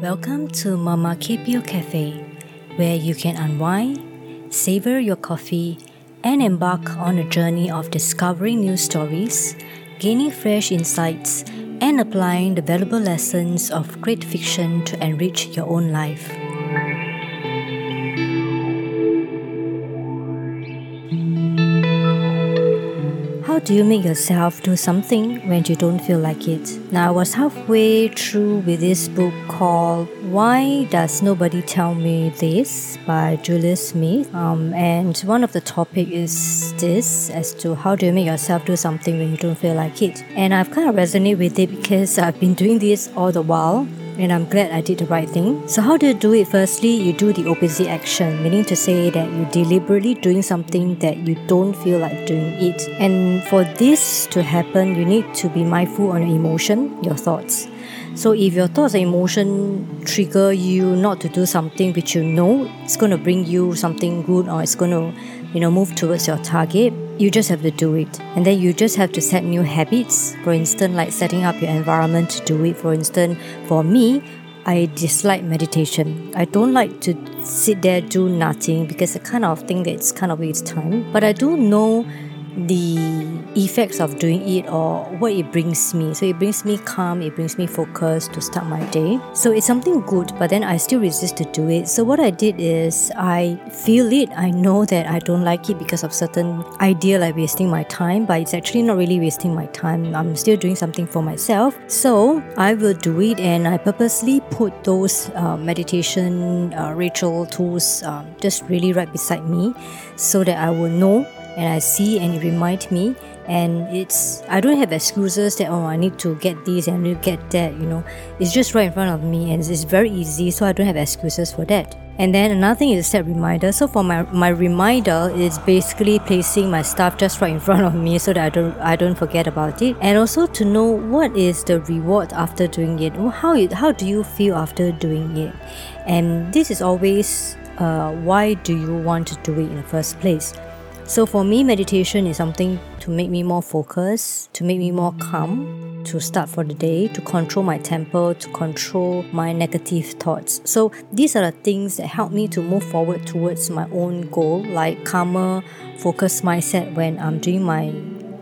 Welcome to Mama Kepio Cafe, where you can unwind, savor your coffee, and embark on a journey of discovering new stories, gaining fresh insights, and applying the valuable lessons of great fiction to enrich your own life. Do you make yourself do something when you don't feel like it? Now, I was halfway through with this book called Why Does Nobody Tell Me This by Julie Smith. Um, and one of the topic is this as to how do you make yourself do something when you don't feel like it. And I've kind of resonated with it because I've been doing this all the while and I'm glad I did the right thing. So, how do you do it? Firstly, you do the opposite action, meaning to say that you're deliberately doing something that you don't feel like doing it. And for this to happen, you need to be mindful on your emotion, your thoughts. So if your thoughts and emotion trigger you not to do something which you know it's going to bring you something good or it's going to, you know, move towards your target, you just have to do it. And then you just have to set new habits. For instance, like setting up your environment to do it. For instance, for me, I dislike meditation. I don't like to sit there do nothing because I kind of think that it's kind of waste time. But I do know the effects of doing it or what it brings me. So it brings me calm, it brings me focus to start my day. So it's something good, but then I still resist to do it. So what I did is I feel it. I know that I don't like it because of certain idea like wasting my time, but it's actually not really wasting my time. I'm still doing something for myself. So I will do it and I purposely put those uh, meditation uh, ritual tools um, just really right beside me so that I will know and I see and it reminds me. And it's I don't have excuses that oh I need to get this and get that you know. It's just right in front of me and it's very easy so I don't have excuses for that. And then another thing is set reminder. So for my my reminder is basically placing my stuff just right in front of me so that I don't I don't forget about it. And also to know what is the reward after doing it how it, how do you feel after doing it? And this is always uh, why do you want to do it in the first place so for me, meditation is something to make me more focused, to make me more calm, to start for the day, to control my temper, to control my negative thoughts. So these are the things that help me to move forward towards my own goal, like calmer, focused mindset when I'm doing my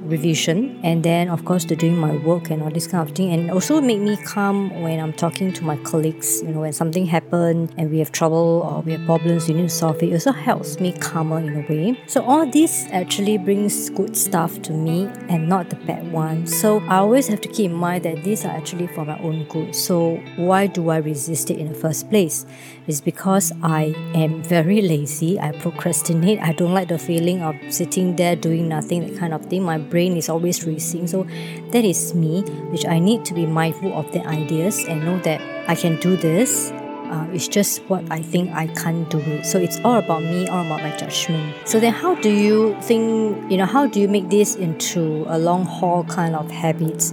revision and then of course to doing my work and all this kind of thing. And also make me calm when I'm talking to my colleagues. You know when something happened and we have trouble or we have problems we need to solve it, it also helps me calmer in a way. So all this actually brings good stuff to me and not the bad one. So I always have to keep in mind that these are actually for my own good. So why do I resist it in the first place? It's because I am very lazy. I procrastinate. I don't like the feeling of sitting there doing nothing that kind of thing. My brain brain is always racing. So that is me, which I need to be mindful of the ideas and know that I can do this. Uh, it's just what I think I can't do it. So it's all about me, all about my judgment. So then, how do you think? You know, how do you make this into a long haul kind of habits?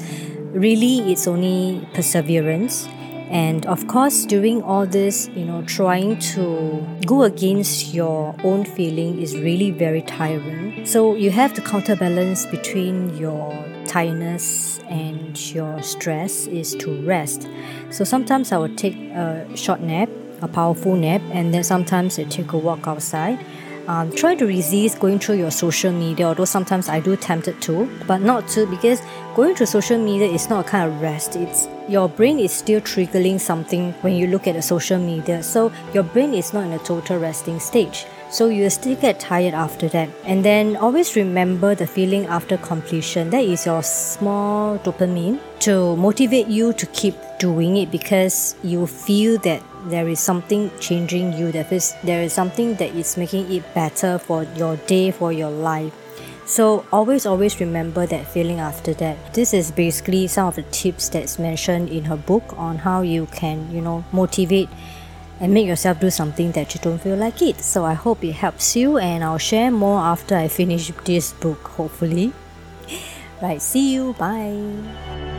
Really, it's only perseverance and of course, doing all this, you know, trying to go against your own feeling is really very tiring. So you have to counterbalance between your tiredness and your stress is to rest. So sometimes I would take a short nap, a powerful nap, and then sometimes I take a walk outside um, try to resist going through your social media although sometimes i do tempted to but not to because going through social media is not a kind of rest it's your brain is still triggering something when you look at the social media. So your brain is not in a total resting stage. So you still get tired after that. And then always remember the feeling after completion. That is your small dopamine to motivate you to keep doing it because you feel that there is something changing you. That is there is something that is making it better for your day for your life so always always remember that feeling after that. This is basically some of the tips that's mentioned in her book on how you can you know motivate and make yourself do something that you don't feel like it. So i hope it helps you and i'll share more after i finish this book hopefully. Right see you. Bye